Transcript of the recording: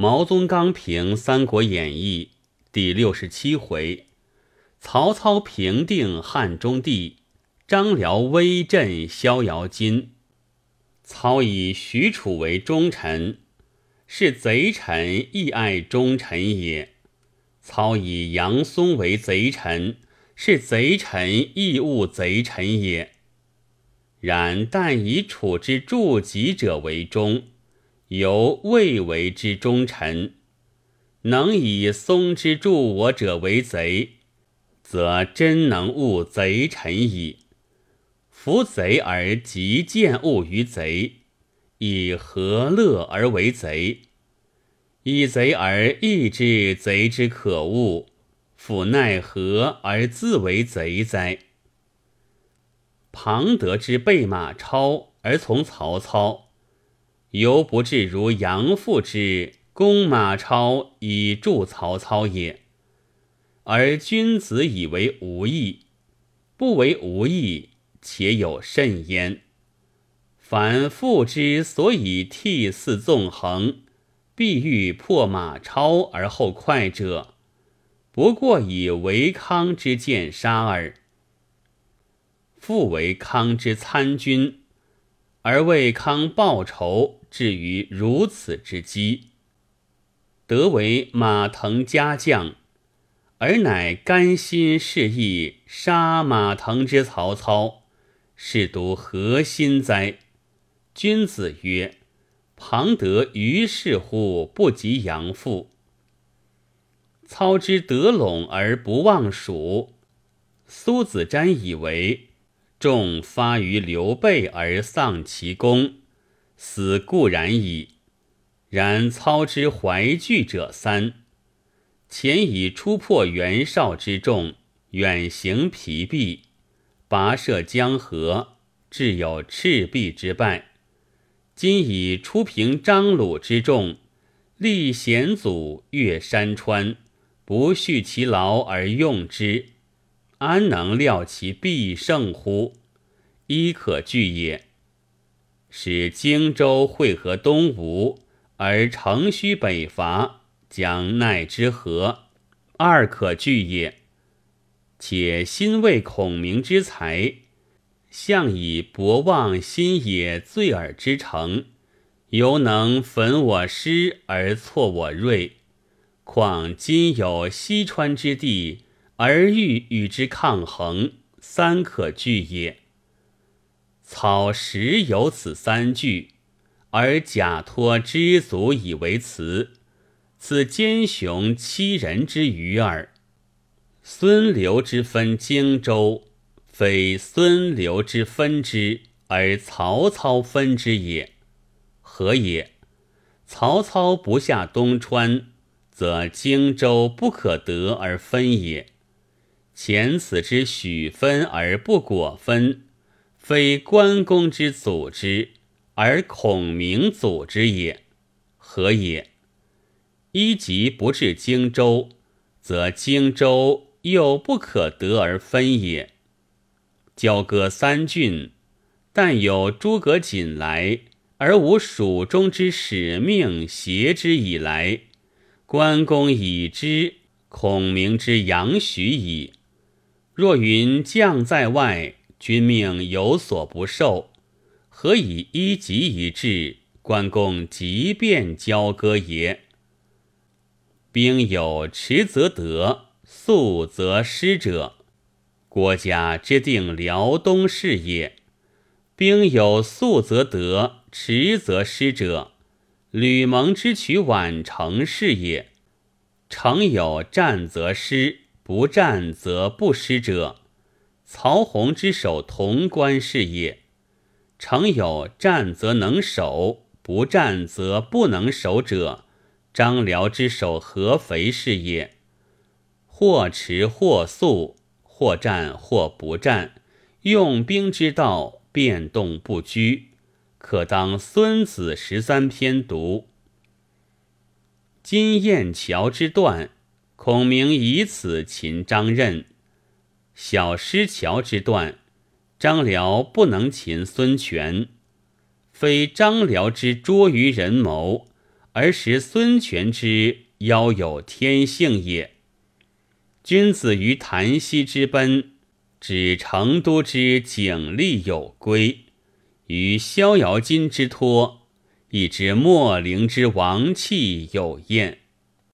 毛宗刚评《三国演义》第六十七回：曹操平定汉中帝，张辽威震逍遥津。操以许褚为忠臣，是贼臣亦爱忠臣也；操以杨松为贼臣，是贼臣亦恶贼臣也。然但以楚之助己者为忠。由未为之忠臣，能以松之助我者为贼，则真能误贼臣矣。夫贼而极见恶于贼，以何乐而为贼？以贼而义之贼之可恶，复奈何而自为贼哉？庞德之备马超而从曹操。犹不至如杨父之攻马超以助曹操也，而君子以为无益，不为无益，且有甚焉。凡父之所以替嗣纵横，必欲破马超而后快者，不过以为康之见杀耳。父为康之参军，而为康报仇。至于如此之机，得为马腾家将，而乃甘心示意杀马腾之曹操，是独何心哉？君子曰：“庞德于是乎不及杨父。操之得陇而不忘蜀。苏子瞻以为众发于刘备而丧其功。”死固然矣，然操之怀惧者三：前以出破袁绍之众，远行疲弊，跋涉江河，至有赤壁之败；今以出平张鲁之众，立险阻，越山川，不恤其劳而用之，安能料其必胜乎？亦可惧也。使荆州会合东吴，而乘虚北伐，将奈之何？二可惧也。且心为孔明之才，向以博望新野醉耳之诚，犹能焚我师而挫我锐。况今有西川之地，而欲与之抗衡，三可惧也。草实有此三句，而假托知足以为辞，此奸雄欺人之愚耳。孙刘之分荆州，非孙刘之分之，而曹操分之也。何也？曹操不下东川，则荆州不可得而分也。前此之许分而不果分。非关公之祖之，而孔明祖之也，何也？一即不至荆州，则荆州又不可得而分也。交割三郡，但有诸葛瑾来，而无蜀中之使命挟之以来。关公已知，孔明之杨许矣。若云将在外。君命有所不受，何以一急一至？关公即便交割也。兵有迟则得，速则失者，国家之定辽东事也；兵有速则得，迟则失者，吕蒙之取宛城事也。城有战则失，不战则不失者。曹洪之守潼关事业，诚有战则能守，不战则不能守者；张辽之守合肥事业，或迟或速，或战或不战，用兵之道变动不居，可当《孙子十三篇》读。金雁桥之断，孔明以此擒张任。小失桥之断，张辽不能擒孙权，非张辽之拙于人谋，而识孙权之夭有天性也。君子于檀溪之奔，指成都之景丽有归；于逍遥津之托，亦知莫陵之王气有厌。